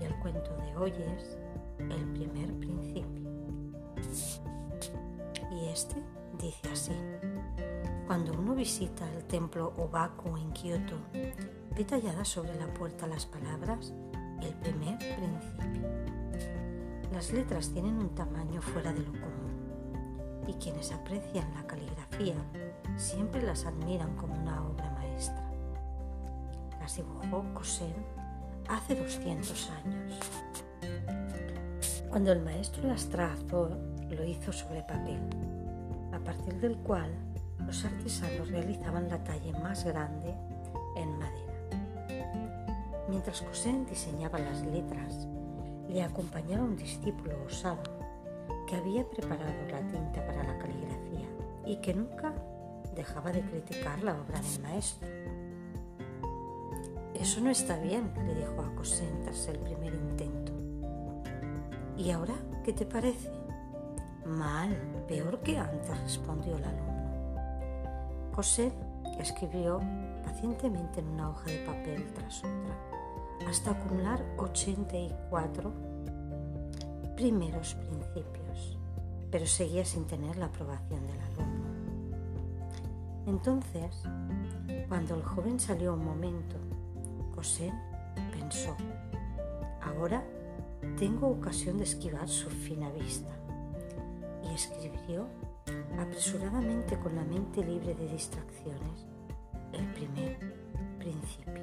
Y el cuento de hoy es El primer principio. Y este dice así. Cuando uno visita el templo Obaku en Kioto, ve talladas sobre la puerta las palabras El primer principio. Las letras tienen un tamaño fuera de lo común y quienes aprecian la caligrafía siempre las admiran como una obra maestra. Las dibujó Cosen hace 200 años. Cuando el maestro las trazó, lo hizo sobre papel, a partir del cual los artesanos realizaban la talla más grande en madera. Mientras Cosen diseñaba las letras, le acompañaba un discípulo osado que había preparado la tinta para la caligrafía y que nunca dejaba de criticar la obra del maestro. Eso no está bien, le dijo a Cosén tras el primer intento. ¿Y ahora qué te parece? Mal, peor que antes, respondió el alumno. Cosén escribió pacientemente en una hoja de papel tras otra, hasta acumular 84 primeros principios, pero seguía sin tener la aprobación del alumno. Entonces, cuando el joven salió un momento José pensó, ahora tengo ocasión de esquivar su fina vista. Y escribió apresuradamente con la mente libre de distracciones el primer principio.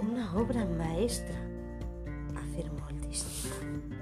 Una obra maestra, afirmó el discípulo.